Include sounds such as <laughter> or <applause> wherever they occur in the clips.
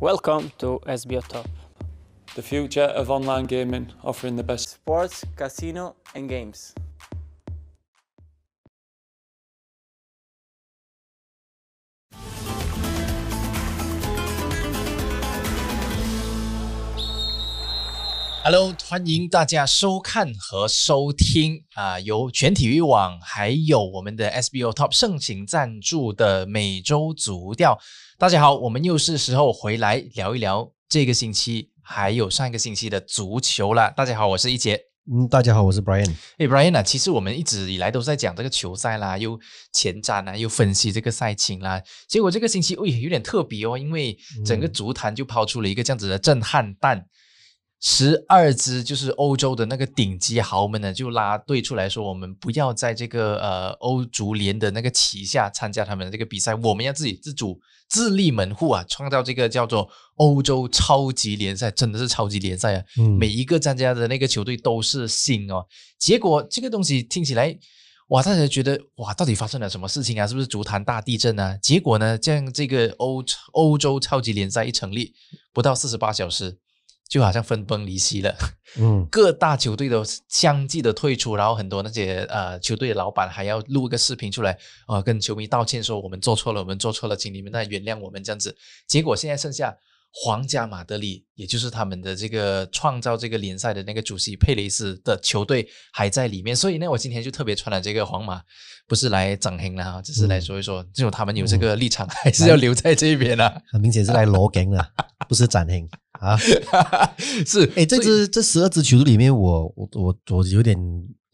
Welcome to SBO Top The future of online gaming, offering the best Sports, Casino and Games. Hello，欢迎大家收看和收听啊、由全体育网还有我们的 SBO Top 盛情赞助的每周足调。大家好，我们又是时候回来聊一聊这个星期还有上一个星期的足球了。大家好，我是一杰。嗯，大家好，我是 Brian。诶 b r i a n 啊，其实我们一直以来都在讲这个球赛啦，又前瞻啊，又分析这个赛情啦。结果这个星期，喂，有点特别哦，因为整个足坛就抛出了一个这样子的震撼弹。十二支就是欧洲的那个顶级豪门呢，就拉队出来说，我们不要在这个呃欧足联的那个旗下参加他们的这个比赛，我们要自己自主自立门户啊，创造这个叫做欧洲超级联赛，真的是超级联赛啊！嗯每一个参加的那个球队都是星哦。结果这个东西听起来，哇，大家觉得哇，到底发生了什么事情啊？是不是足坛大地震啊？结果呢，这样这个欧欧洲超级联赛一成立，不到四十八小时。就好像分崩离析了，嗯各大球队都相继的退出，然后很多那些呃球队的老板还要录一个视频出来，呃，跟球迷道歉说我们做错了，我们做错了，请你们再原谅我们这样子。结果现在剩下皇家马德里，也就是他们的这个创造这个联赛的那个主席佩雷斯的球队还在里面，所以呢，我今天就特别穿了这个皇马，不是来整黑了哈，只是来说一说，只有他们有这个立场，还是要留在这边啊。很明显是来罗梗的，不是展厅啊。<laughs> 是，哎，这支这十二支球队里面，我我我我有点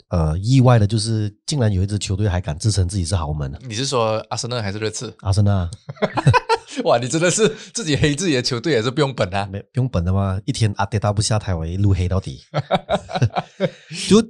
呃意外的，就是竟然有一支球队还敢自称自己是豪门啊你是说阿森纳还是热刺？阿森纳哇，你真的是自己黑自己的球队也是不用本啊！没不用本的吗？一天阿迪达不下台，我一路黑到底。<laughs> 就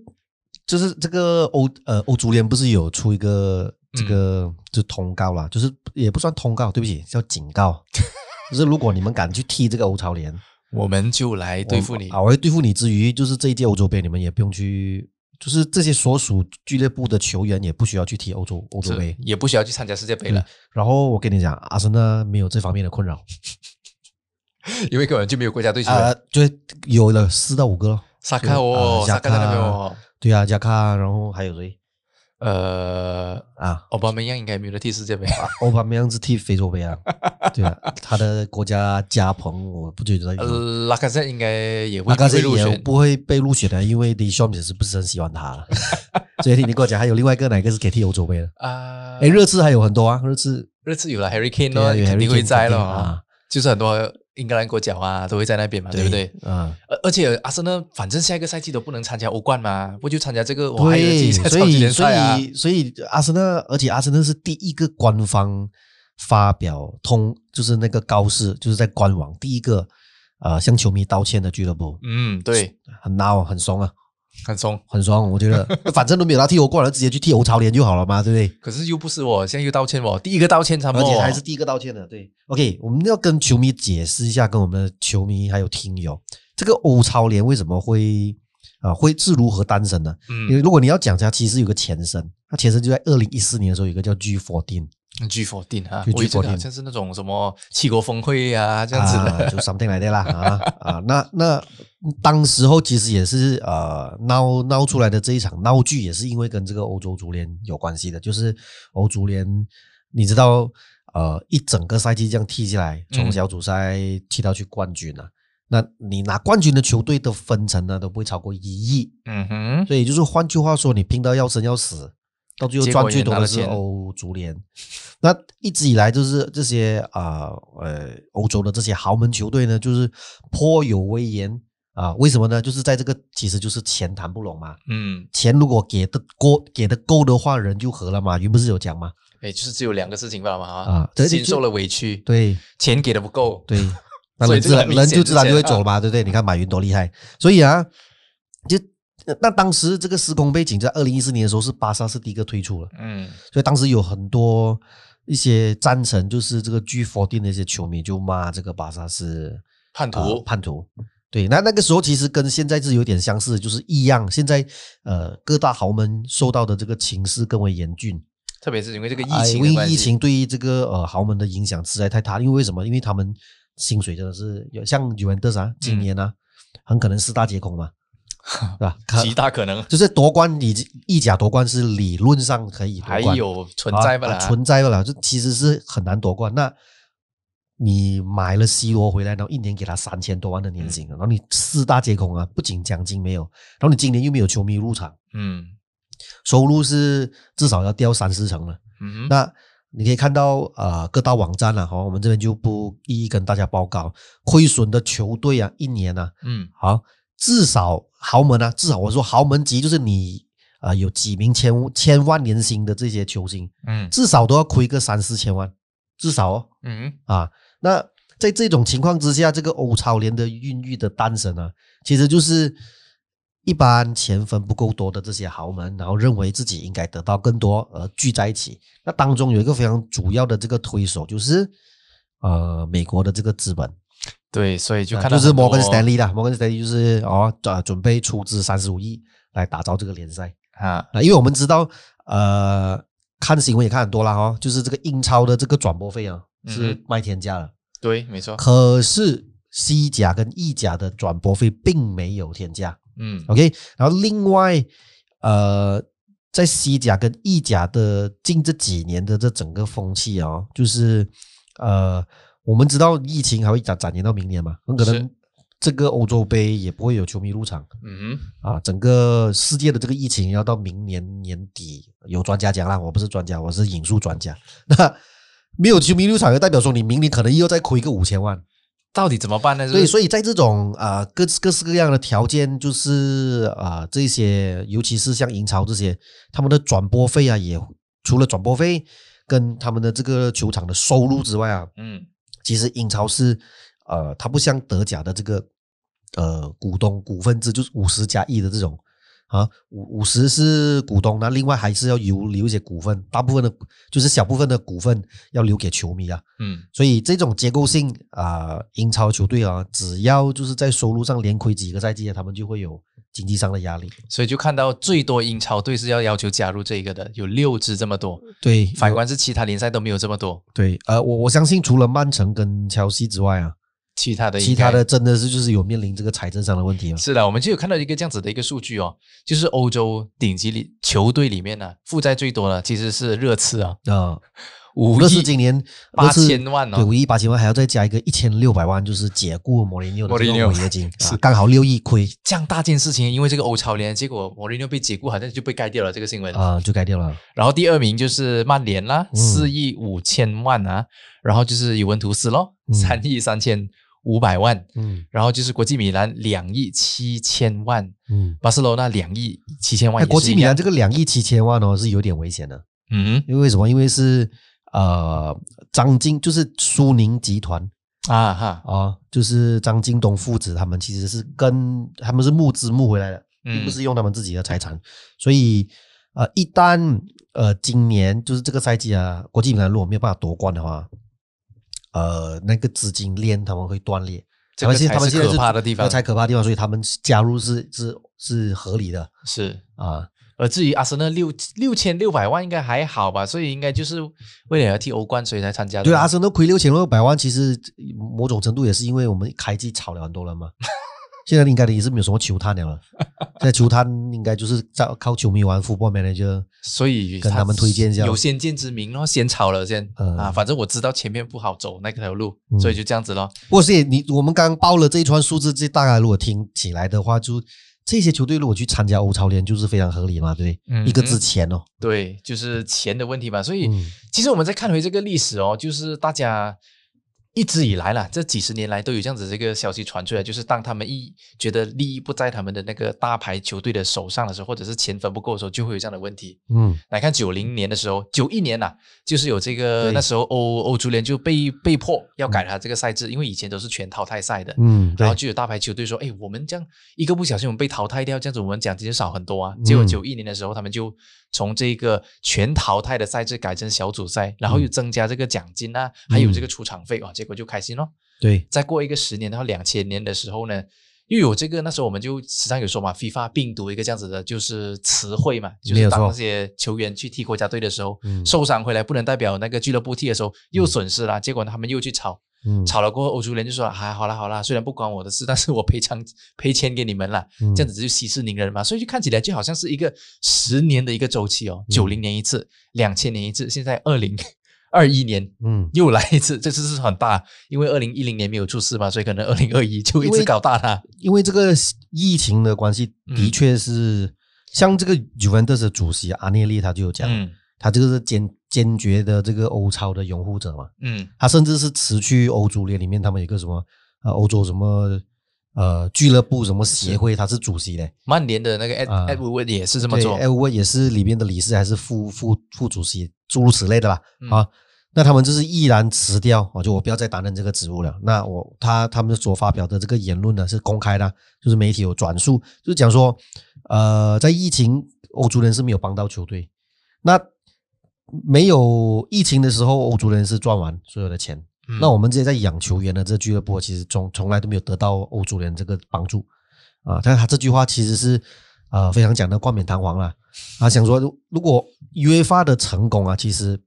就是这个欧呃欧足联不是有出一个这个、就通告啦，就是也不算通告，对不起，叫警告。<laughs> 就是如果你们敢去踢这个欧超联，我们就来对付你我啊！我会对付你之余，就是这一届欧洲杯，你们也不用去，就是这些所属俱乐部的球员也不需要去踢欧洲欧洲杯。也不需要去参加世界杯了，然后我跟你讲，阿森纳没有这方面的困扰 <laughs> 因为根本就没有国家队就有了四到五个咯。萨卡哦，啊萨卡在那边哦，对啊，加卡，然后还有谁呃，啊？奥巴梅扬应该没有得踢世界杯。欧巴梅扬是踢非洲杯啊，<laughs> 对啊，他的国家加蓬，我不觉得有。呃，拉卡塞应该也会也会入选。不会被入选的，因为 d 兄也是不是很喜欢他了。<laughs> 所以你跟我讲，还有另外一个哪个是可以踢欧洲杯的？啊，哎，热刺还有很多啊，热刺热刺有了 Harry Kane 咯，对啊有肯定会在了啊，就是很多英格兰国脚啊都会在那边嘛，对不对？？嗯，而而且阿森纳反正下一个赛季都不能参加欧冠嘛，不就参加这个我还所超级联以所赛啊？以所以阿森纳，而且阿森纳是第一个官方发表通，就是那个告示，就是在官网第一个呃向球迷道歉的俱乐部，嗯，对，很孬，很怂啊，很松。很爽，我觉得 <laughs> 反正都没有他踢欧冠了，直接去踢欧超联就好了嘛，对不对？可是又不是我，现在又道歉我，第一个道歉他们，而且还是第一个道歉的，对。OK，我们要跟球迷解释一下，跟我们的球迷还有听友，这个欧超联为什么会啊、会是如何诞生的？因为嗯如果你要讲它，其实有个前身，它前身就在二零一四年的时候，有一个叫 G fourteen G 否定啊，就我以为这个 G14 好像是那种什么七国峰会啊这样子。啊，的，就 something 来的啦啊啊，那那当时候其实也是呃闹闹出来的这一场闹剧，也是因为跟这个欧洲足联有关系的，就是欧足联，你知道呃一整个赛季这样踢下来，从嗯小组赛踢到去冠军啊。那你拿冠军的球队的分成呢，都不会超过一亿，嗯哼，所以就是换句话说，你拼到要生要死，到最后赚最多的是欧足联。<laughs> 那一直以来就是这些啊呃欧洲的这些豪门球队呢，就是颇有威严啊。为什么呢？就是在这个其实就是钱谈不拢嘛。嗯，钱如果给的过给的够的话，人就和了嘛。云不是有讲吗？哎，就是只有两个事情罢了嘛啊对就心受了委屈，对钱给的不够，对，<laughs> 那自然人就自然就会走了嘛，对不对？你看马云多厉害，所以啊，就那当时这个时空背景在二零一四年的时候，是巴萨是第一个推出了。嗯所以当时有很多一些赞成，就是这个 G fourteen 的一些球迷就骂这个巴萨是叛徒呃叛徒。对，那那个时候其实跟现在是有点相似，就是异样。现在呃，各大豪门受到的这个情势更为严峻，特别是因为这个疫哎情因为疫情对于这个呃豪门的影响实在太大。因为为什么？因为他们薪水真的是有像尤文特斯啊，今年呢、很可能四大皆空嘛，<laughs> 对吧？可极大可能。就是夺冠，你意甲夺冠是理论上可以夺还冠，有存在不啊了，啊存在不了，就其实是很难夺冠。那你买了 C 罗回来，然后一年给他三千多万的年薪，然后你四大皆空啊，不仅奖金没有，然后你今年又没有球迷入场，嗯。收入是至少要掉三四成了。嗯，那你可以看到，呃，各大网站啊，好，我们这边就不一一跟大家报告。亏损的球队啊，一年啊，嗯。好，至少豪门啊，至少我说豪门级就是你啊、呃有几名千千万年薪的这些球星，嗯至少都要亏个三四千万，至少哦嗯啊。那在这种情况之下，这个欧超联的孕育的诞生啊，其实就是一般钱分不够多的这些豪门，然后认为自己应该得到更多而聚在一起。那当中有一个非常主要的这个推手，就是呃美国的这个资本，对，所以就啊看到就是摩根斯丹利啦，摩根斯丹利就是哦，准，准备出资三十五亿来打造这个联赛。啊，啊，因为我们知道，呃，看新闻也看很多啦哈、哦，就是这个英超的这个转播费啊是卖天价的，对，没错，可是西甲跟意甲的转播费并没有天价嗯，OK，然后另外呃，在西甲跟意甲的近这几年的这整个风气啊、就是呃，我们知道疫情还会展展延到明年嘛，很可能是这个欧洲杯也不会有球迷入场嗯啊。整个世界的这个疫情要到明年年底，有专家讲啦，我不是专家，我是引述专家。那 <laughs> 没有球迷入场，就代表说你明年可能又要再亏个五千万。到底怎么办呢？对，以所以在这种啊、呃各各式各样的条件，就是啊、这些尤其是像英超这些，他们的转播费啊，也除了转播费跟他们的这个球场的收入之外啊，嗯其实英超是呃，它不像德甲的这个呃股东股份制，就是五十加一的这种啊，五五十是股东，那另外还是要留留一些股份，大部分的就是小部分的股份要留给球迷啊。嗯所以这种结构性啊、英超球队啊，只要就是在收入上连亏几个赛季啊，他们就会有经济上的压力。所以就看到最多英超队是要要求加入这个的，有六支这么多，对，反观是其他联赛都没有这么多，对，呃，我我相信除了曼城跟乔西之外啊，其他的其他的真的是就是有面临这个财政上的问题啊。是的，我们就有看到一个这样子的一个数据哦，就是欧洲顶级里球队里面呢、负债最多的其实是热刺啊，啊，五热刺亿今年八千万对，哦五，亿八千万，还要再加一个一千六百万，就是解雇莫里纽的这个违约金，<laughs> 啊，刚好六亿亏。这样大件事情，因为这个欧超联，结果莫里纽被解雇，好像就被盖掉了这个新闻。啊，就盖掉了。然后第二名就是曼联啦，嗯。四亿五千万啊，然后就是尤文图斯咯，嗯。三亿三千五百万，嗯。然后就是国际米兰两亿七千万，嗯，巴塞罗那两亿七千万国际米兰这个两亿七千万哦，是有点危险的。嗯因为为什么？因为是呃张晋，就是苏宁集团啊哈，啊，就是张近东父子他们其实是跟他们是募资募回来的，并不嗯是用他们自己的财产，所以呃一旦呃今年就是这个赛季啊，国际米兰如果没有办法夺冠的话，呃那个资金链他们会断裂。这个他们现才是他们现在可怕的地方这个才可怕的地方，所以他们加入是是是合理的是。啊。而至于阿森纳六六千六百万应该还好吧，所以应该就是为了要踢欧冠所以才参加的。对啊，阿森纳亏六千六百万，其实某种程度也是因为我们开季炒了很多人嘛。现在应该也是没有什么球探了了，<laughs> 现在球探应该就是在靠球迷玩 football manager。所以跟他们推荐一下有先见之明咯，先炒了先、嗯啊，反正我知道前面不好走那条路，嗯所以就这样子咯。不过是你我们刚刚报了这一串数字，这大概如果听起来的话，就这些球队如果去参加欧超联，就是非常合理嘛，对不对？嗯一个字钱哦，对，就是钱的问题嘛。所以、嗯其实我们再看回这个历史哦，就是大家一直以来啦，这几十年来都有这样子这个消息传出来，就是当他们一觉得利益不在他们的那个大牌球队的手上的时候，或者是钱分不够的时候，就会有这样的问题。嗯。来看九零年的时候，九一年呐、就是有这个那时候欧欧足联就被被迫要改它这个赛制，因为以前都是全淘汰赛的，嗯，然后就有大牌球队说，哎，我们这样一个不小心我们被淘汰掉，这样子我们奖金就少很多啊。结果嗯九一年的时候，他们就从这个全淘汰的赛制改成小组赛，然后又增加这个奖金啊，还有这个出场费啊，结果就开心咯。对，再过一个十年到两千年的时候呢，又有这个那时候我们就时常有说嘛，FIFA 病毒一个这样子的，就是词汇嘛，就是当那些球员去踢国家队的时候，嗯。受伤回来不能代表那个俱乐部踢的时候又损失了，结果他们又去吵嗯。吵了过后，欧足联就说：“啊，好啦好啦，虽然不关我的事，但是我赔偿 <laughs> 赔钱给你们了，嗯。这样子就息事宁人嘛。”所以就看起来就好像是一个十年的一个周期哦，嗯。九零年一次，两千年一次，现在二零二一年嗯，又来一次，<laughs> 这次是很大，因为二零一零年没有出事嘛，所以可能二零二一就一直搞大它。因为这个疫情的关系，嗯。的确是、像这个 Juventus 的主席阿涅利他就有讲，嗯。他这个是坚坚决的这个欧超的拥护者嘛，嗯。他甚至是辞去欧足联里面他们有一个什么呃欧洲什么呃俱乐部什么协会，他是主席嘞，曼联的那个 Ed 啊 Ed Woodward 也是这么做对，，艾沃也是里面的理事还是副副副主席，诸如此类的吧。嗯啊，那他们就是毅然辞掉，啊，就我不要再担任这个职务了。那我他他们所发表的这个言论呢是公开的，就是媒体有转述，就是讲说，呃，在疫情欧足联是没有帮到球队，那没有疫情的时候，欧足联是赚完所有的钱。嗯那我们这些在养球员的这俱乐部，其实从从来都没有得到欧足联这个帮助啊。但是他这句话其实是呃非常讲的冠冕堂皇啦。他想说，如如果 UEFA 的成功啊，其实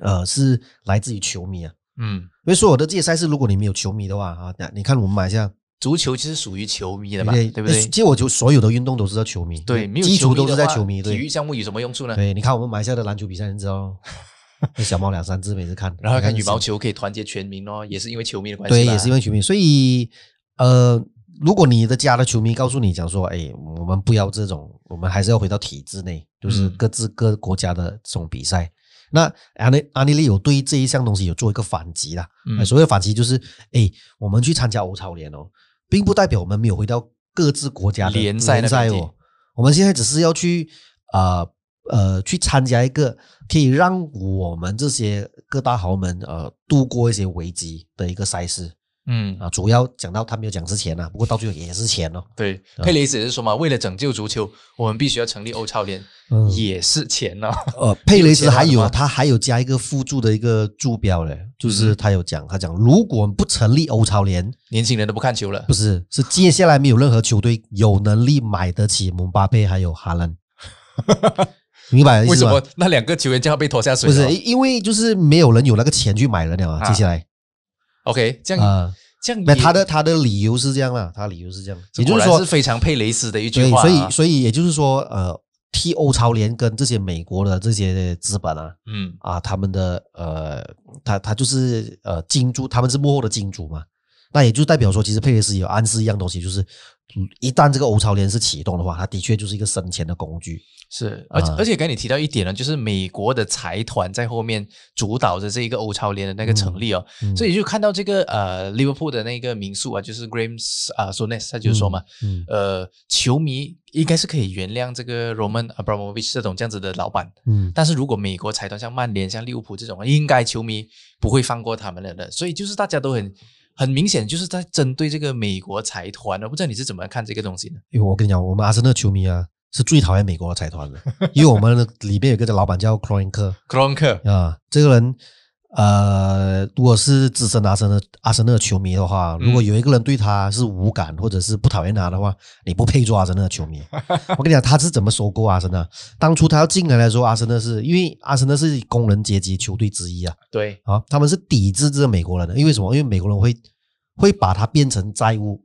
呃是来自于球迷啊，嗯，因为所有的这些赛事，如果你没有球迷的话啊，那你看我们马来西亚足球其实属于球迷的嘛，对对不对其？实我就所有的运动都是在球迷，对，没有基础都是在球迷，体育对项目有什么用处呢？对。你看我们马来西亚的篮球比赛，你知道，那 <laughs> <laughs> 小猫两三只每次看，然后看羽毛球可以团结全民哦，也是因为球迷的关系对，也是因为球迷，所以呃，如果你的家的球迷告诉你讲说，哎，我们不要这种，我们还是要回到体制内，就是嗯。各自各国家的这种比赛。那阿内阿尼利有对这一项东西有做一个反击啦，嗯。呃所谓的反击就是，哎，我们去参加欧超联哦，并不代表我们没有回到各自国家的联赛哦，我们现在只是要去呃呃去参加一个可以让我们这些各大豪门呃度过一些危机的一个赛事嗯啊。主要讲到他没有讲之前呢、不过到最后也是钱哦。对，佩雷斯也是说嘛，为了拯救足球，我们必须要成立欧超联，嗯也是钱哦。呃，佩雷斯 <laughs> 还有他还有加一个附注的一个注标嘞，就是嗯他有讲，他讲如果不成立欧超联，年轻人都不看球了不，是是接下来没有任何球队有能力买得起姆巴佩还有哈兰，<laughs> 明白为什么？那两个球员就要被拖下水？不是，因因为就是没有人有那个钱去买人了啊。啊接下来 OK，这样啊，这样那他的他的理由是这样啦，他理由是这样，也就是说是非常佩雷斯的一句对，话啊。所以所以也就是说，呃，替欧超联跟这些美国的这些资本啊嗯啊，他们的呃，他他就是呃金主，他们是幕后的金主嘛。那也就代表说，其实佩雷斯也有暗示一样东西，就是嗯一旦这个欧超联是启动的话，它的确就是一个生钱的工具。是，而而且刚才你提到一点呢，就是美国的财团在后面主导着这一个欧超联的那个成立哦，嗯所以就看到这个呃利物浦的那个民宿啊，就是 Graham 啊 Sones 他就说嘛，嗯呃，球迷应该是可以原谅这个 Roman Abramovich 这种这样子的老板，嗯但是如果美国财团像曼联、像利物浦这种，应该球迷不会放过他们了的。所以就是大家都很很明显就是在针对这个美国财团。我不知道你是怎么看这个东西的？因为我跟你讲，我们阿森纳球迷啊是最讨厌美国的财团的，因为我们的里面有个老板叫克罗恩克克隆克，啊，这个人呃，如果是资深阿森纳阿森纳球迷的话，如果有一个人对他是无感或者是不讨厌他的话，你不配做阿森纳球迷。<laughs> 我跟你讲，他是怎么收购阿森纳？当初他要进来的时候，阿森纳是因为阿森纳是工人阶级球队之一啊，对，啊，他们是抵制这个美国人的，因为什么？因为美国人会会把它变成债务。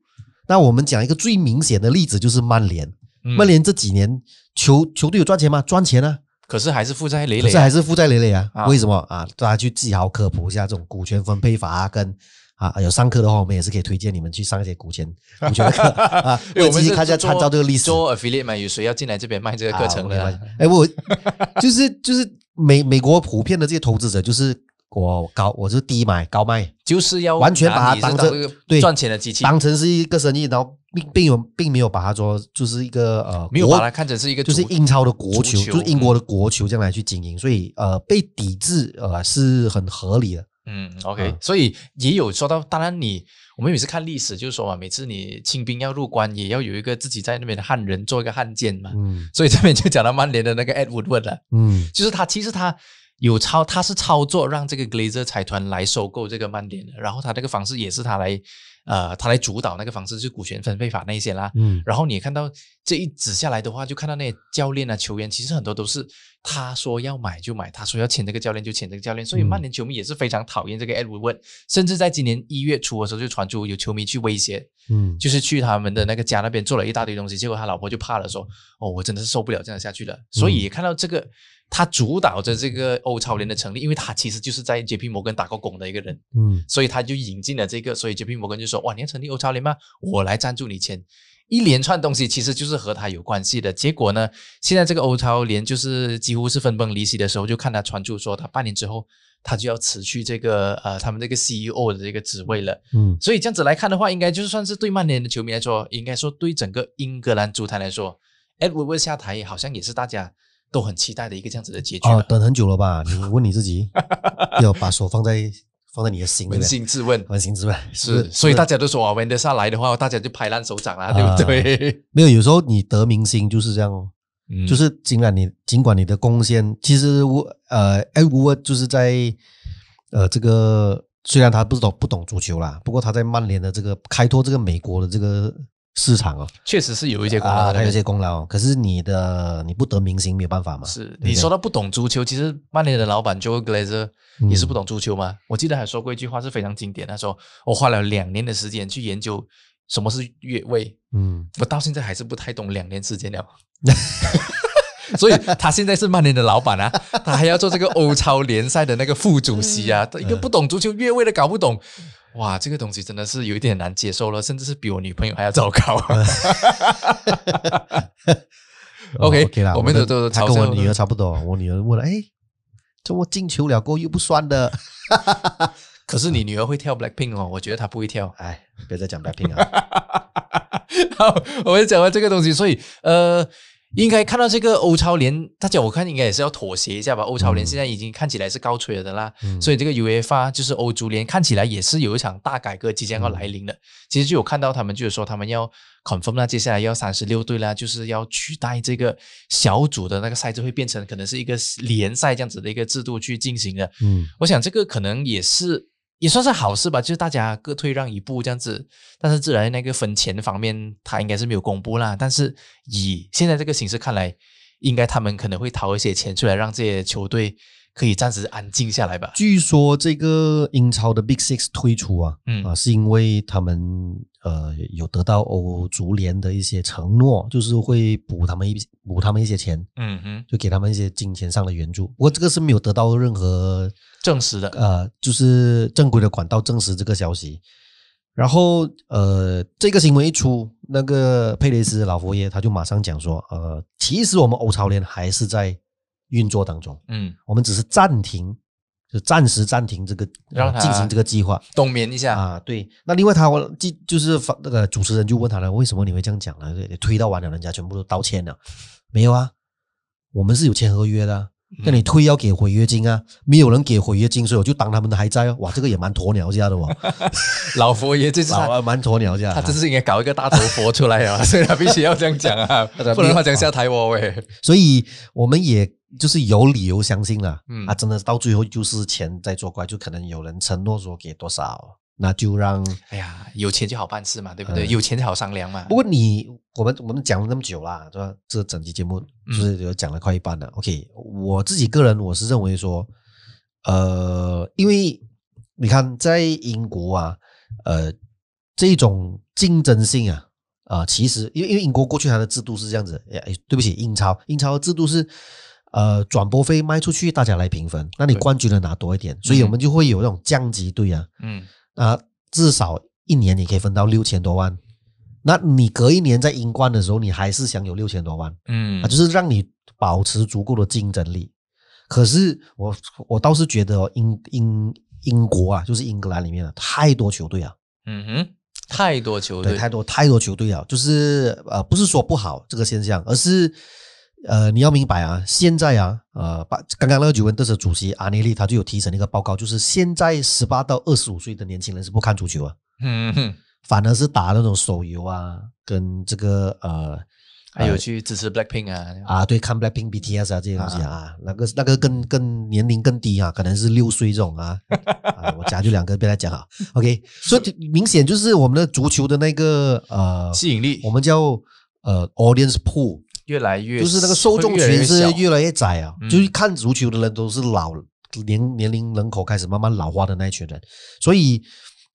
那我们讲一个最明显的例子，就是曼联。嗯曼联这几年球球队有赚钱吗？赚钱啊，可是还是负债累累、啊，可是还是负债累累啊。啊为什么啊？大家去自己好好科普一下这种股权分配法啊，跟啊有上课的话，我们也是可以推荐你们去上一些股权股权的课啊，<laughs> 因为我们是自己看一下做参照这个历史。做 affiliate 嘛，有谁要进来这边卖这个课程的、啊？哎，我 <laughs> 就是就是美美国普遍的这些投资者，就是我高我是低买高卖，就是要完全把它当成赚钱的机器，当成是一个生意，然后并并有并没有把它说就是一个呃没有把它看成是一个就是英超的国球，球就是英国的国球这样来去经营，所以呃被抵制呃是很合理的。嗯，OK，、啊所以也有说到，当然你我们每次看历史，就是说嘛，每次你清兵要入关，也要有一个自己在那边的汉人做一个汉奸嘛。嗯所以这边就讲到曼联的那个 Ed Woodward 了，嗯就是他其实他有操，他是操作让这个 Glazer 财团来收购这个曼联的，然后他那个方式也是他来，呃，他来主导那个方式，就股权分配法那一些啦。嗯然后你也看到这一指下来的话，就看到那些教练啊、球员，其实很多都是他说要买就买，他说要签这个教练就签这个教练，所以嗯曼联球迷也是非常讨厌这个 Edward Wood，甚至在今年一月初的时候就传出有球迷去威胁，嗯，就是去他们的那个家那边做了一大堆东西，结果他老婆就怕了，说：“哦，我真的是受不了这样下去了。”所以也看到这个，他主导着这个欧超联的成立，因为他其实就是在 JP 摩根打过工的一个人，嗯所以他就引进了这个，所以 JP 摩根就说：“哇，你要成立欧超联吗？我来赞助你钱。”一连串东西其实就是和他有关系的。结果呢，现在这个欧超联就是几乎是分崩离析的时候，就看他传出说他半年之后他就要辞去这个呃他们这个 CEO 的这个职位了。嗯所以这样子来看的话，应该就算是对曼联的球迷来说，应该说对整个英格兰足坛来说，Edward 下台好像也是大家都很期待的一个这样子的结局吧。哦，等很久了吧？你问你自己，<laughs> 要把手放在放在你的心里扪，心自问，扪心自问是，所以大家都说啊 e d e s 来的话，大家就拍烂手掌啦，啊对不对？<laughs> 没有，有时候你得明星就是这样哦。嗯就是尽管你尽管你的贡献，其实我呃，哎，我就是在呃这个虽然他不懂不懂足球啦，不过他在曼联的这个开拓这个美国的这个市场哦，确实是有一些功劳。他有一些功劳。可是你的你不得民心没有办法嘛。是你说到不懂足球，其实曼联的老板 Joe Glazer 嗯也是不懂足球嘛。我记得还说过一句话是非常经典，他说我花了两年的时间去研究什么是越位，嗯，我到现在还是不太懂两年时间了。所以他现在是曼联的老板啊，<laughs> 他还要做这个欧超联赛的那个副主席啊，一个不懂足球越位的搞不懂，哇，这个东西真的是有一点难接受了，甚至是比我女朋友还要糟糕。<laughs> OK，哦 OK 啦，我们的都都他跟我女儿差不多，我女儿问了，哎，这我进球了过又不算的，<laughs> 可是你女儿会跳 Blackpink 哦，我觉得她不会跳。哎，别再讲 Blackpink 了。<laughs> 好，我们讲完这个东西，所以呃，应该看到这个欧超联，大家我看应该也是要妥协一下吧。欧超联嗯现在已经看起来是高吹了的啦，嗯所以这个 UEFA 就是欧足联看起来也是有一场大改革即将要来临的。其实就有看到他们就是说他们要 confirm 那接下来要三十六队啦，就是要取代这个小组的那个赛制，会变成可能是一个联赛这样子的一个制度去进行的。嗯我想这个可能也是也算是好事吧，就是大家各退让一步这样子。但是自然那个分钱方面，他应该是没有公布啦。但是以现在这个形式看来，应该他们可能会掏一些钱出来，让这些球队可以暂时安静下来吧。据说这个英超的 Big Six 退出啊，嗯啊，是因为他们呃有得到欧足联的一些承诺，就是会补他们一补他们一些钱，嗯哼，就给他们一些金钱上的援助。不过这个是没有得到任何证实的。呃，就是正规的管道证实这个消息。然后呃，这个新闻一出，那个佩雷斯老佛爷他就马上讲说，呃，其实我们欧超联还是在运作当中，嗯，我们只是暂停，就暂时暂停这个让他呃进行这个计划冬眠一下。啊。对，那另外他我记就是发那个主持人就问他了，为什么你会这样讲呢？对推到完了，人家全部都道歉了，没有啊？我们是有签合约的啊。那你推要给违约金啊，没有人给违约金，所以我就当他们的还在哦。哇，这个也蛮鸵鸟家的哦，<laughs> 老佛爷这是他老蛮鸵鸟家。他真是应该搞一个大头佛出来啊，所以他必须要这样讲啊，<laughs> 不然的话讲下台我喂。所以我们也就是有理由相信了，嗯啊，真的到最后就是钱在作怪，就可能有人承诺说给多少，那就让。哎呀，有钱就好办事嘛，对不对？嗯有钱就好商量嘛。不过你我们我们讲了那么久啦，对吧？这整期节目嗯就是有讲了快一半了。OK，我自己个人我是认为说，呃，因为你看在英国啊，呃，这种竞争性啊。啊、其实因为因为英国过去它的制度是这样子，哎，哎对不起，英超英超的制度是，呃，转播费卖出去，大家来平分，那你冠军的拿多一点，所以我们就会有那种降级队啊，嗯。啊，至少一年你可以分到六千多万。那你隔一年在英冠的时候，你还是享有六千多万。嗯。啊，就是让你保持足够的竞争力。可是我我倒是觉得哦，英英英国啊，就是英格兰里面的，太多球队啊，嗯哼，太多球对，队，太多太多球队啊，就是呃，不是说不好这个现象，而是呃，你要明白啊，现在啊，呃，把刚刚那个尤文特斯主席阿内利他就有提成一个报告，就是现在十八到二十五岁的年轻人是不看足球啊，嗯哼，反而是打那种手游啊，跟这个呃还有去支持 Blackpink 啊，啊，对，看 Blackpink、BTS 啊这些东西啊，那个那个更更年龄更低啊，可能是六岁这种啊，<laughs> 啊我夹就两个，别来讲啊。OK，所以明显就是我们的足球的那个呃，吸引力。我们叫呃 audience pool，越来越就是那个受众群是越来越窄啊，嗯就是看足球的人都是老年年龄人口开始慢慢老化的那一群人，所以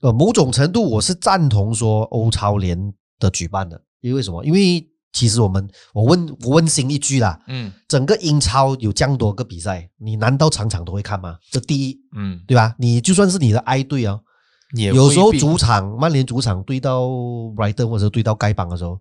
呃某种程度我是赞同说欧超联的举办的，因为什么？因为其实我们我问我问心一句啦，嗯整个英超有这样多个比赛，你难道场场都会看吗？这第一，嗯，对吧？你就算是你的爱队啊，有时候主场曼联主场对到 Brighton 或者对到丐帮的时候，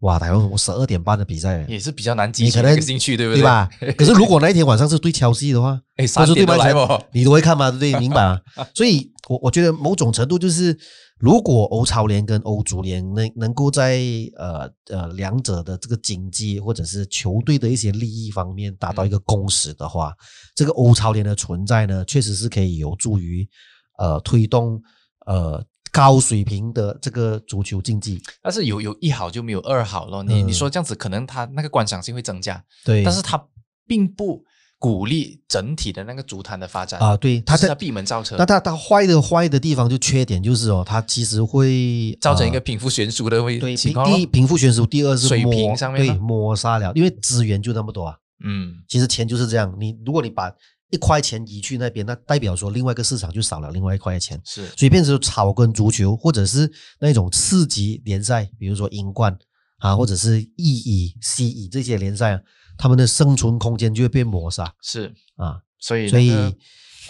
哇，台湾我十二点半的比赛，也是比较难你可能那个兴趣，对不对？对吧？<laughs> 可是如果那一天晚上是对切尔西的话，哎，或三点都者对曼城来哦，你都会看吗？对不对？明白吗？<laughs> 所以我我觉得某种程度就是，如果欧超联跟欧足联能能够在呃呃两者的这个经济或者是球队的一些利益方面达到一个共识的话，这个欧超联的存在呢，确实是可以有助于呃推动呃高水平的这个足球竞技。但是有有一好就没有二好咯。你嗯你说这样子，可能他那个观赏性会增加，对，但是他并不鼓励整体的那个足坛的发展啊，对，它在闭门造车那，它它坏的坏的地方就缺点就是哦，它其实会造成一个呃贫富悬殊的位对，情况第第一贫富悬殊，第二是水平上面对抹杀了，因为资源就那么多啊。嗯其实钱就是这样，你如果你把一块钱移去那边，那代表说另外一个市场就少了另外一块钱，是所以变成草根足球或者是那种次级联赛，比如说英冠啊，或者是意乙、西乙这些联赛啊，他们的生存空间就会被抹杀是，啊。所以所以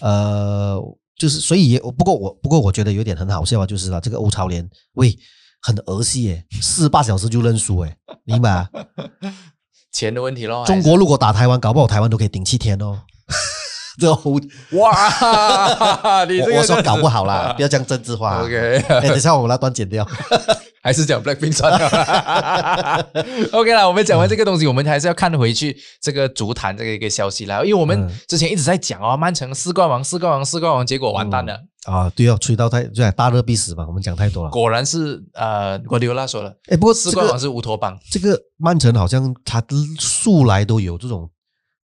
呃，就是所以也不过我不过我觉得有点很好笑啊，就是啊，这个欧超联喂很儿戏耶，四十八小时就认输诶，明白啊？<laughs> 钱的问题咯。中国如果打台湾，搞不好台湾都可以顶七天哦。这个欧，哇，<laughs> 你这个我我说搞不好啦，不要讲政治化。OK <laughs> 哎，等一下我们那段剪掉。<laughs> 还是讲 Blackpink 算了。OK 啦，我们讲完这个东西，我们还是要看回去这个足坛这个一个消息啦，因为我们嗯之前一直在讲哦，曼城四冠王、四冠王、四冠王，结果完蛋了，啊，对哦，吹到太对，大热必死嘛，我们讲太多了。果然是呃，瓜迪奥拉说了，哎，不过这个四冠王是乌托邦，这个曼城好像他素来都有这种，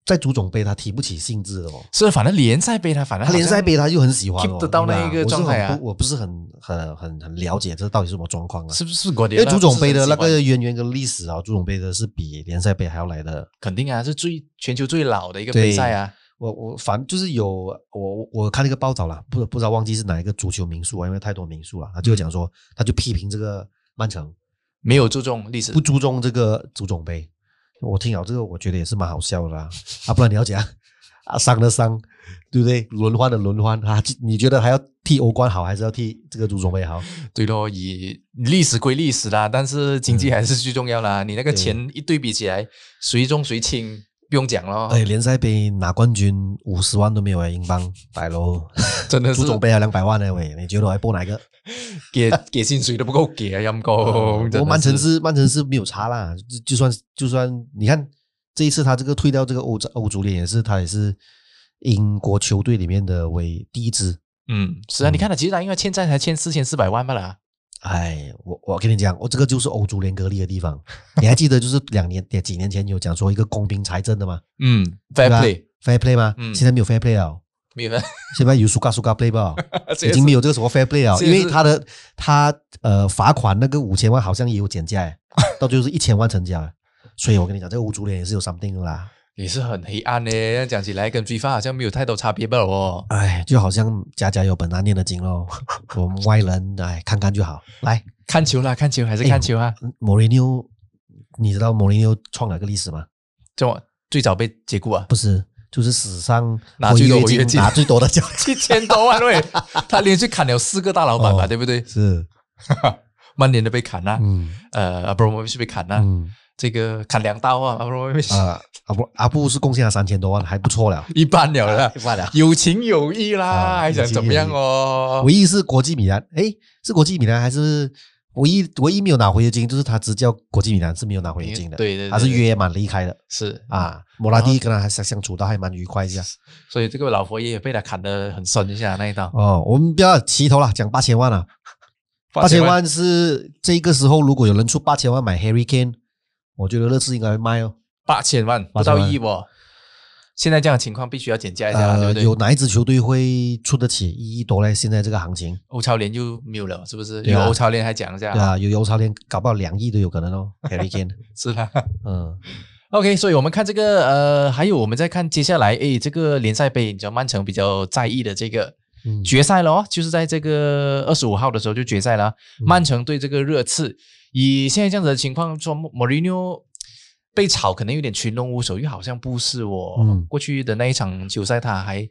在足总杯他提不起兴致的哦。是反正联赛杯他反正他联赛杯他就很喜欢、哦、keep 得到那一个状态啊我不我不是很很很很了解这到底是什么状况啊。是不是瓜迪因为足总杯的那个渊源跟历史啊，足总杯的是比联赛杯还要来的。肯定啊，是最全球最老的一个对杯赛啊，我我反正就是有我我看那个报道啦，不不知道忘记是哪一个足球民宿啊，因为太多民宿了，他就讲说，他就批评这个曼城没有注重历史不，注重这个足总杯。我听好这个，我觉得也是蛮好笑的啦。啊，不然你要讲啊，伤的伤，对不对？轮换的轮换啊，你觉得还要替欧冠好，还是要替这个足总杯好？对咯，以历史归历史啦，但是经济还是最重要啦。你那个钱一对比起来，谁重谁轻，不用讲了。哎，联赛杯拿冠军五十万都没有哎，英镑，摆喽，真的是足总杯还两百万呢喂，你觉得我还播哪一个？给给薪水都不够给啊，阴公。不真的过曼城是是曼城是没有差啦，就就算就算你看这一次他这个退掉这个欧欧足联也是他也是英国球队里面的为第一支。嗯，是啊，你看他其实他因为欠债才欠四千四百万罢了。哎，我我跟你讲，我这个就是欧足联隔离的地方。你还记得就是两年几年前有讲说一个公平财政的吗嗯，fair play fair play 吗？嗯现在没有 fair play 了，没有分，现在有 suka suka play 吧？<laughs> 已经没有这个什么 fair play 了，因为他的他呃罚款那个五千万好像也有减价哎，到最后是一千万成交哎，所以我跟你讲，这个欧足联也是有 something 的啦。也是很黑暗呢。这样讲起来，跟 FIFA 好像没有太多差别吧？哦，哎，就好像家家有本难念的经喽，<laughs> 我们外人哎看看就好。来，看球啦，看球还是哎看球啊？莫里纽，你知道莫里纽创了个历史吗？这种最早被解雇啊，不是，就是史上拿最多违约金违约金拿最多的奖 <laughs> 七千多万位，他连续砍了四个大老板嘛，哦对不对？是，曼联的被砍啦，嗯呃，阿布罗莫维奇被砍啦，嗯这个砍两刀啊，啊，阿布阿布是贡献了三千多万，还不错了，一般了啦，一般了。有情有义啦，啊还想怎么样哦？唯一是国际米兰，诶，是国际米兰还是唯一唯一没有拿回的金，就是他执教国际米兰是没有拿违约金的，对对对他是约满离开的是，啊。莫拉蒂跟他还相相处到还蛮愉快一下。所以这个老佛爷也被他砍得很深一下那一刀，哦，我们不要齐头了，讲八千万了。八千万是这个时候，如果有人出八千万买 Harry Kane，我觉得热刺应该会卖哦。八千万不到万亿哦。现在这样的情况必须要减价一下呃，不对？有哪一支球队会出得起一亿多呢？现在这个行情，欧超联就没有了，是不是？有欧超联还讲一下，对啊，有欧超联搞不好两亿都有可能哦。<laughs> Harry Kane，是啦。嗯 OK，所以我们看这个呃，还有我们再看接下来，诶，这个联赛杯，你知道曼城比较在意的这个嗯，决赛咯，就是在这个二十五号的时候就决赛了，嗯曼城对这个热刺。以现在这样子的情况，说莫里纽被炒可能有点群龙无首，又好像不是哦。嗯过去的那一场球赛他还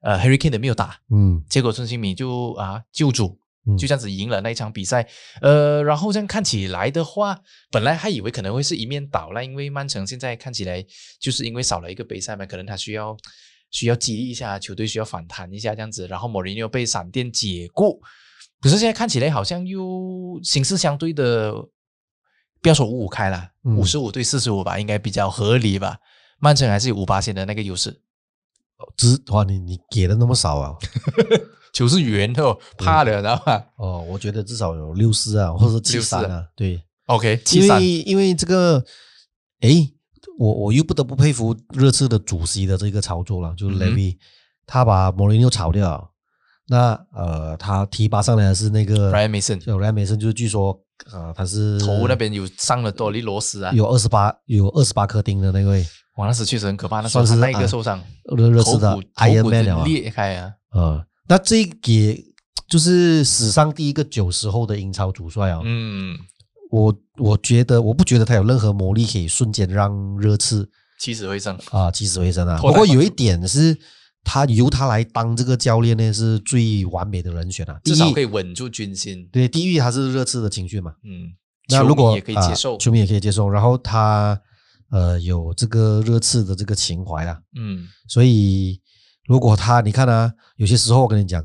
呃 Harry Kane 的没有打，嗯结果孙兴民就啊救主，嗯就这样子赢了那一场比赛。呃，然后这样看起来的话，本来还以为可能会是一面倒了，因为曼城现在看起来就是因为少了一个杯赛嘛，可能他需要需要激励一下球队，需要反弹一下这样子。然后莫里纽被闪电解雇，可是现在看起来好像又形势相对的，不要说五五开了，嗯。五十五对四十五吧，应该比较合理吧。曼城还是有五八线的那个优势，只哇，你你给的那么少啊？<laughs> 球是圆的哦，怕的，知道吗哦，我觉得至少有六四啊，或者七三啊，对，？OK，七因三，为因为这个，诶，我我又不得不佩服热刺的主席的这个操作了，就是嗯哼。Levy，、他把莫雷纽炒掉，那呃，他提拔上来的是那个 Ryan Mason 就 Ryan Mason，就是据说呃他是头那边有上了多粒螺丝啊，有二十八有二十八颗钉的那位，哇，那时确实很可怕，那算是他那一个啊受伤，热热刺的裂开啊，呃，那这也就是史上第一个九十后的英超主帅啊，嗯，我我觉得我不觉得他有任何魔力可以瞬间让热刺起死回生，啊起死回生啊。不过有一点是，他由他来当这个教练呢，是最完美的人选啊。至少可以稳住军心，对，第一他是热刺的情绪嘛，嗯，球那如果迷也可以接受。啊，球迷也可以接受。然后他呃有这个热刺的这个情怀啊，嗯，所以如果他你看啊，有些时候我跟你讲，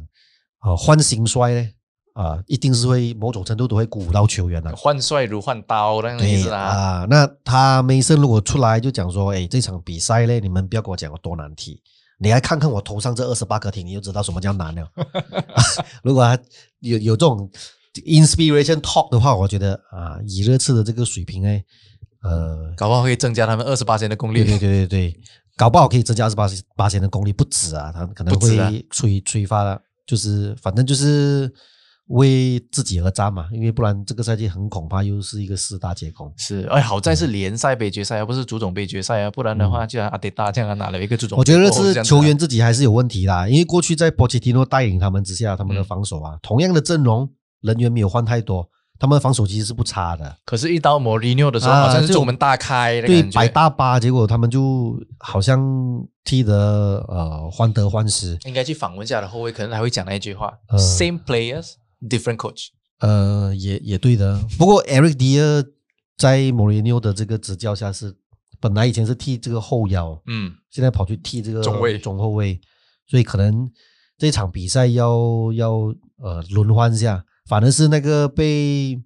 啊换新帅呢，啊一定是会某种程度都会鼓舞到球员的、换帅如换刀那样的意思啊，啊，那他梅森如果出来就讲说，哎，这场比赛呢，你们不要跟我讲有多难踢，你来看看我头上这二十八颗钉，你就知道什么叫难了。<laughs> 如果他有有这种 inspiration talk 的话，我觉得啊，以热刺的这个水平哎，呃，搞不好会增加他们二十八的功力，对对对对对，搞不好可以增加二十八八千的功力，不止啊，他可能会催催发，就是反正就是为自己而战嘛，因为不然这个赛季很恐怕又是一个四大皆空。是，哎，好在是联赛杯决赛，而不是足总杯决赛啊，不然的话，就像阿迪达这样拿了一个足总杯，我觉得哦是球员自己还是有问题啦，因为过去在波切蒂诺带领他们之下，他们的嗯防守啊，同样的阵容人员没有换太多，他们的防守其实是不差的。可是，一到莫里纽的时候，啊好像是就中门大开的对感，觉，百大巴，结果他们就好像踢得呃患得患失。应该去访问一下的后卫，可能还会讲那一句话、呃 s a m e players, different coach。呃，也也对的。不过 Eric Dier 在莫里纽的这个执教下是，本来以前是踢这个后腰，嗯，现在跑去踢这个中卫。中后卫，所以可能这场比赛要要呃轮换一下，反而是那个被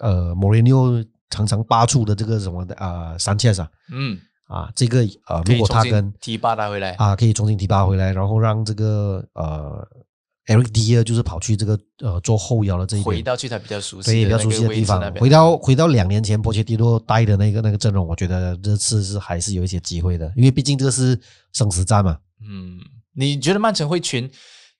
呃莫里纽常常扒出的这个什么的啊三切啊。嗯，啊，这个呃如果他跟提拔他回来，啊可以重新提拔回来，然后让这个呃 Eric Dier 就是跑去这个呃做后腰的这一边。回到去他比较熟悉对，比较熟悉的地方。回到回到两年前波切蒂诺带的那个那个阵容，我觉得这次是还是有一些机会的，因为毕竟这个是生死战嘛。嗯，你觉得曼城会全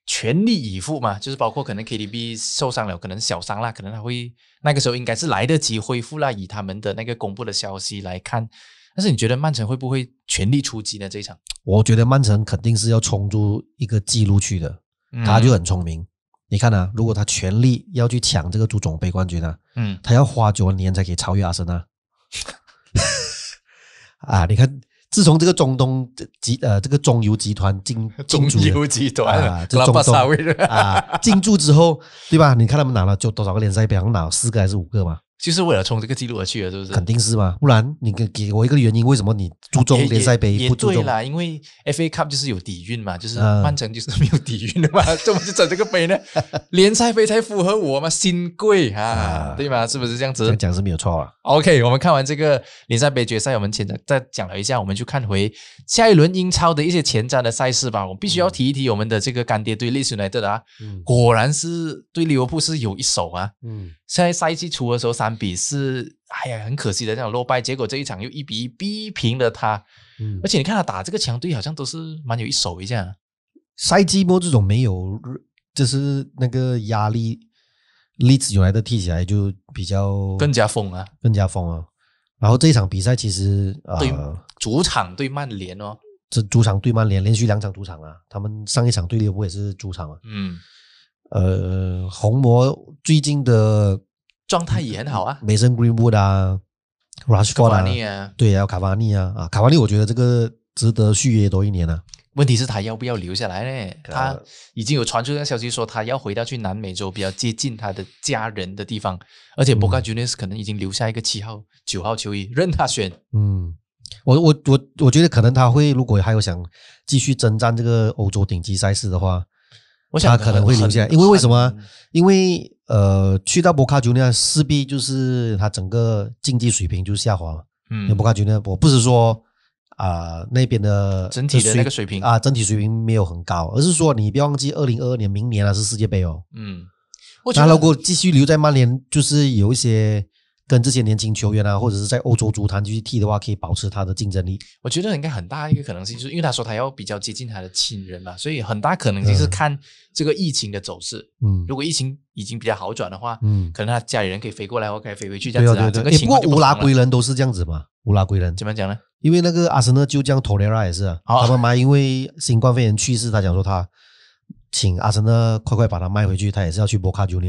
全力以赴吗？就是包括可能 KDB 受伤了，可能小伤啦，可能他会那个时候应该是来得及恢复啦。以他们的那个公布的消息来看，但是你觉得曼城会不会全力出击呢？这一场，我觉得曼城肯定是要冲出一个记录去的，嗯他就很聪明。你看啊，如果他全力要去抢这个足总杯冠军啊，嗯他要花九年才可以超越阿森纳。<laughs> 啊，你看，自从这个中东集呃这个中油集团进进驻了集团啊这拉中东巴萨维啊进驻之后，对吧？你看他们拿了就多少个联赛杯，好像拿了四个还是五个嘛？就是为了冲这个记录而去的，是不是？肯定是嘛，不然你给给我一个原因，为什么你注重联赛杯不注重？对啦，因为 FA Cup 就是有底蕴嘛，就是嗯曼城就是没有底蕴的嘛，怎么就整这个杯呢？<laughs> 联赛杯才符合我嘛，新贵啊啊，对吗？是不是这样子这样？讲是没有错啊。OK，我们看完这个联赛杯决赛，我们前再讲了一下，我们就看回下一轮英超的一些前瞻的赛事吧。我必须要提一提我们的这个干爹队利斯 United 啊，嗯果然是对利物浦是有一手啊。嗯现在赛季初的时候三比四，哎呀，很可惜的这种落败，结果这一场又一比一逼平了他。嗯而且你看他打这个强队，好像都是蛮有一手一下。赛季末这种没有，就是那个压力，例子原来的踢起来就比较更加疯啊！更加疯啊。然后这一场比赛其实对呃，主场对曼联哦，这主场对曼联连续两场主场啊，他们上一场对利物浦也是主场啊。嗯，呃，红魔最近的状态也很好啊。梅森 Greenwood 啊，Rashford 啊，对，还有卡瓦尼啊啊，卡瓦尼我觉得这个值得续约多一年啊。问题是他要不要留下来呢？呃他已经有传出这个消息说他要回到去南美洲比较接近他的家人的地方，而且嗯 Boca Juniors 可能已经留下一个七号、九号球衣，任他选。嗯，我我我我觉得可能他会，如果还有想继续征战这个欧洲顶级赛事的话，我想他可能会留下。来，因为为什么？因为呃，去到博卡球那势必就是他整个竞技水平就下滑嗯。博卡球那我不是说啊、那边的整体的那个水平。啊，整体水平没有很高，而是说你不要忘记，二零二二年明年啊是世界杯哦。嗯，我觉得那如果继续留在曼联，就是有一些跟这些年轻球员啊，或者是在欧洲足坛继续踢的话，可以保持他的竞争力。我觉得应该很大一个可能性，就是因为他说他要比较接近他的亲人嘛，所以很大可能性是嗯看这个疫情的走势。嗯如果疫情已经比较好转的话，嗯，可能他家里人可以飞过来，或可以飞回去这样子啊。啊对对不整个情况过乌拉圭人都是这样子嘛，乌拉圭人，怎么讲呢？因为那个阿森纳就这样，托雷拉也是啊，哦他妈妈因为新冠肺炎去世，他讲说他请阿森纳快快把他卖回去，他也是要去博卡球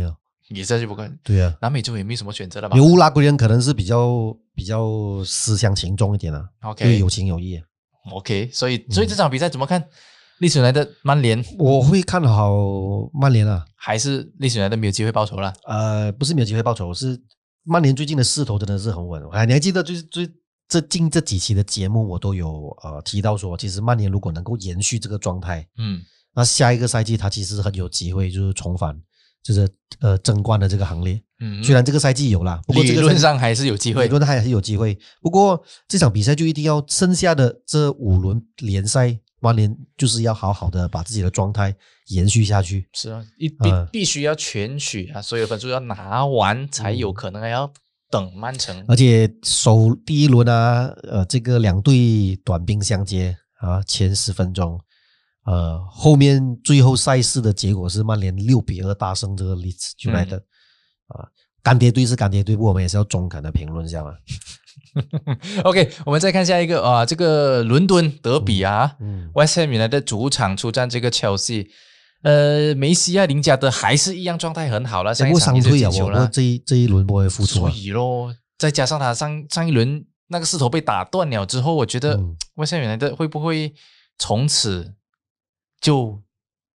尼尔。也是去不看。对啊，南美洲也没什么选择了嘛因为乌拉圭人可能是比较比较思乡情重一点啊，对有情有义啊。OK，所以所以这场比赛怎么看？历史来的曼联我会看好曼联啊，还是历史来的没有机会报仇了？呃，不是没有机会报仇，是曼联最近的势头真的是很稳。哎，你还记得就是最这近这几期的节目，我都有呃提到说，其实曼联如果能够延续这个状态，嗯，那下一个赛季他其实很有机会就是重返就是呃争冠的这个行列。嗯虽然这个赛季有啦，不过这理论上还是有机会理。论上还是有机会。不过这场比赛就一定要剩下的这五轮联赛，曼联就是要好好的把自己的状态延续下去。是啊，一必嗯必须要全取啊，所有分数要拿完才有可能，还要等曼城。而且首第一轮啊，呃，这个两队短兵相接啊，前十分钟，呃，后面最后赛事的结果是曼联六比二大胜这个 Leeds United、啊，干爹队是干爹队，不过我们也是要中肯的评论一下嘛。<laughs> OK，我们再看下一个啊，这个伦敦德比啊、嗯 w e s t Ham 原来的主场出战这个 Chelsea，呃，梅西啊、林加德还是一样状态很好了，上一场也进球了，这一这一轮不会复出所啊。以咯，再加上他上上一轮那个势头被打断了之后，我觉得嗯 West Ham 原来的会不会从此就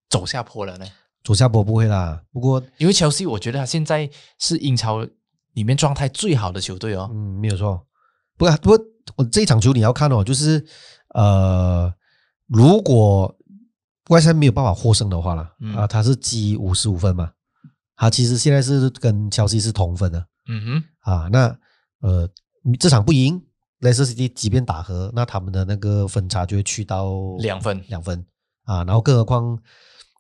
走下坡了呢？走下坡不会啦，不过因为切尔西，我觉得他现在是英超里面状态最好的球队哦。嗯，没有错。不过，不过我这一场球你要看哦，就是呃，如果外山没有办法获胜的话了，嗯啊，他是积五十五分嘛，他其实现在是跟切尔西是同分的嗯哼啊。那呃，这场不赢，莱斯特 City 即便打和，那他们的那个分差就会去到两分两分啊。然后更何况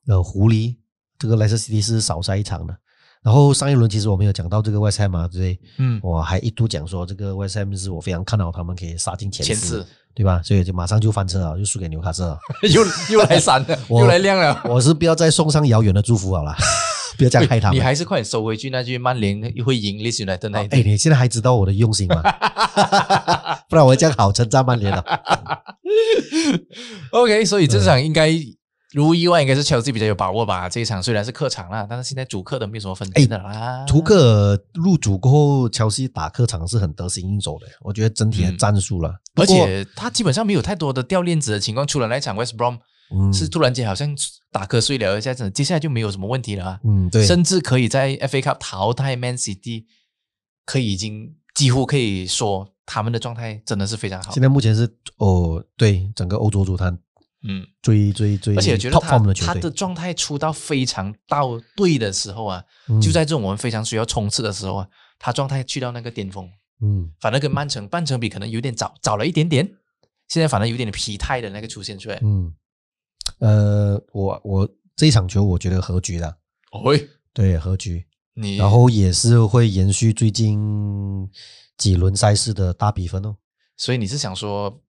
呃，狐狸这个莱斯特 City 是少赛一场的。然后上一轮其实我们有讲到这个外赛嘛，对不对？嗯，我还一度讲说，这个 West Ham 是我非常看好他们可以杀进前前四四，对吧？所以就马上就翻车了，就输给纽卡斯 <laughs> 了。又又来闪了，<laughs> 我又来亮了。我是不要再送上遥远的祝福好了，<laughs> <laughs> 不要这样害他们。你还是快点收回去那句曼联会赢利兹联的那一哎，句。你现在还知道我的用心吗？<laughs> 不然我会这样好称赞曼联的。<laughs> OK，所以这场应该如意外应该是切尔西比较有把握吧。这一场虽然是客场啦，但是现在主客都没有什么分别的啦。图克尔入主过后，乔西打客场是很得心应手的，我觉得整体的嗯战术了。而且他基本上没有太多的掉链子的情况，除了那一场 West Brom 嗯是突然间好像打瞌睡了一下子，接下来就没有什么问题了啊。嗯，对，甚至可以在 FA Cup 淘汰 Man City，可以已经几乎可以说他们的状态真的是非常好现。在目前是哦，对整个欧洲足坛嗯，最最最而且觉得他他的，状态出到非常到对的时候啊，嗯就在这种我们非常需要冲刺的时候啊，他状态去到那个巅峰。嗯反而跟曼城，曼城比可能有点早早了一点点，现在反正有点疲态的那个出现出来。嗯，呃，我我这一场球我觉得和局的，哦，对和局，你然后也是会延续最近几轮赛事的大比分哦。所以你是想说，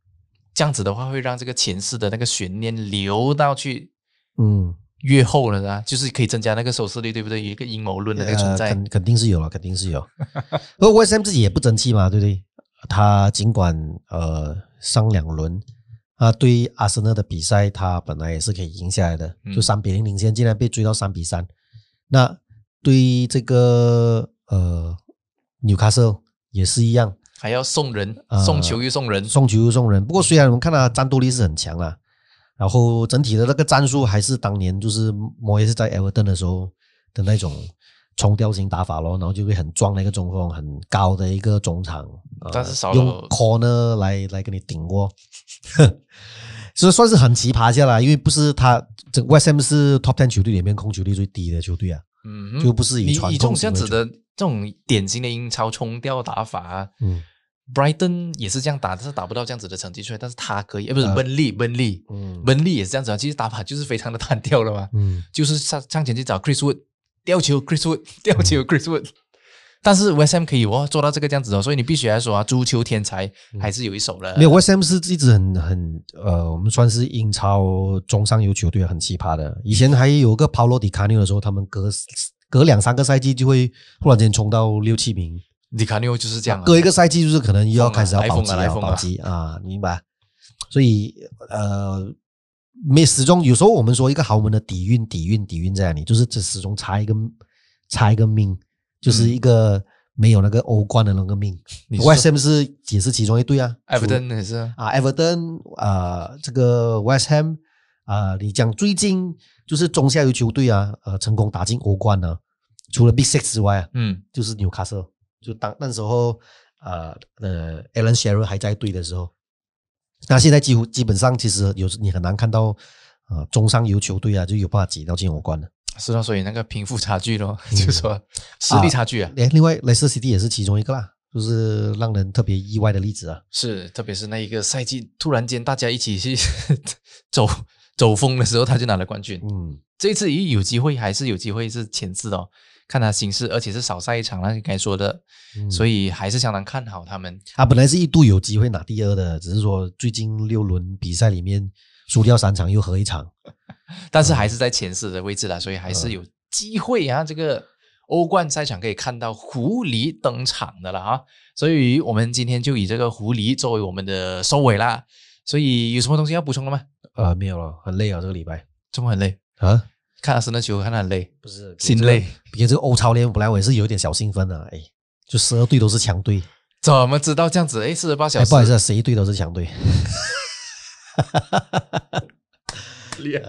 这样子的话会让这个前四的那个悬念留到去嗯，越后了呢？就是可以增加那个收视率，对不对？有一个阴谋论的那个存呃、在。肯肯定是有了，肯定是有。<laughs> 而 West Ham 自己也不争气嘛，对不对？他尽管呃上两轮啊，对阿森纳的比赛，他本来也是可以赢下来的，嗯就三比零领先，竟然被追到三比三。那对这个呃纽卡斯尔也是一样，还要送人，呃送球又送人，送球又送人。不过虽然我们看他战斗力是很强啦，然后整体的那个战术还是当年就是摩耶是在 Everton 的时候的那种冲吊型打法咯，然后就会很壮的一个中锋，很高的一个中场，呃但是少用 corner 来来跟你顶过，<laughs> 所以算是很奇葩下来，因为不是他这个 West Ham 是 Top Ten 球队里面控球率最低的球队啊，嗯，就不是以传以这样子的这种典型的英超冲吊打法啊嗯，Brighton 也是这样打，但是打不到这样子的成绩出来，但是他可以，呃，不是呃温利，温利，嗯。温利也是这样子啊，其实打法就是非常的单调了嘛，嗯。就是上上前去找 Chris Wood 吊球，Chris Wood <laughs> 吊球嗯，Chris Wood。但是 West Ham 可以哦做到这个这样子哦，所以你必须来说啊，足球天才还是有一手的。嗯没有 West Ham 是一直很很呃，我们算是英超中上游球队，很奇葩的。以前还有个 Paulo Di Canio 的时候，他们隔隔两三个赛季就会忽然间冲到六七名，迪卡纽就是这样、啊，隔一个赛季就是可能又要开始要保级啊来疯啊保级啊，明白？所以呃，没始终有时候我们说一个豪门的底蕴，底蕴，底蕴在哪里？就是这始终差一个差一个命，就是一个没有那个欧冠的那个命。West Ham 是也是其中一队啊，，Everton 也是啊啊，Everton 啊、这个 West Ham 啊、你讲最近就是中下游球队啊，呃，成功打进欧冠呢，除了 Big Six 之外啊，嗯，就是纽卡斯尔，就当那时候呃呃，Alan Shearer 还在队的时候，那现在几乎基本上其实有时你很难看到呃中上游球队啊就有办法挤到进欧冠的。是啊，所以那个贫富差距咯，<laughs> 嗯就是说实力差距啊，哎，另外 Leicester City 也是其中一个啦，就是让人特别意外的例子啊。是，特别是那一个赛季，突然间大家一起去 <laughs> 走走风的时候，他就拿了冠军。嗯，这一次也有机会，还是有机会是前四的哦，看他形势，而且是少赛一场了，该说的，嗯所以还是相当看好他们。他本来是一度有机会拿第二的，只是说最近六轮比赛里面输掉三场又和一场。<laughs> 但是还是在前四的位置啦，所以还是有机会啊。这个欧冠赛场可以看到狐狸登场的了啊，所以我们今天就以这个狐狸作为我们的收尾啦。所以有什么东西要补充的吗？呃，没有了，很累啊，这个礼拜这么很累，啊，看阿森纳球看得很累，不是心累。毕竟这个欧超联，本来我也是有点小兴奋的，哎，就十二队都是强队，怎么知道这样子？哎，四十八小哎，时，不好意思啊，十一队都是强队。厉害。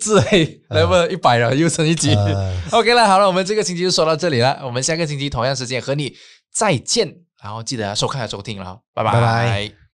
自黑来不一百了，又升一级。呃 OK 了，好了，我们这个星期就说到这里了，我们下个星期同样时间和你再见，然后记得收看和收听了，拜拜拜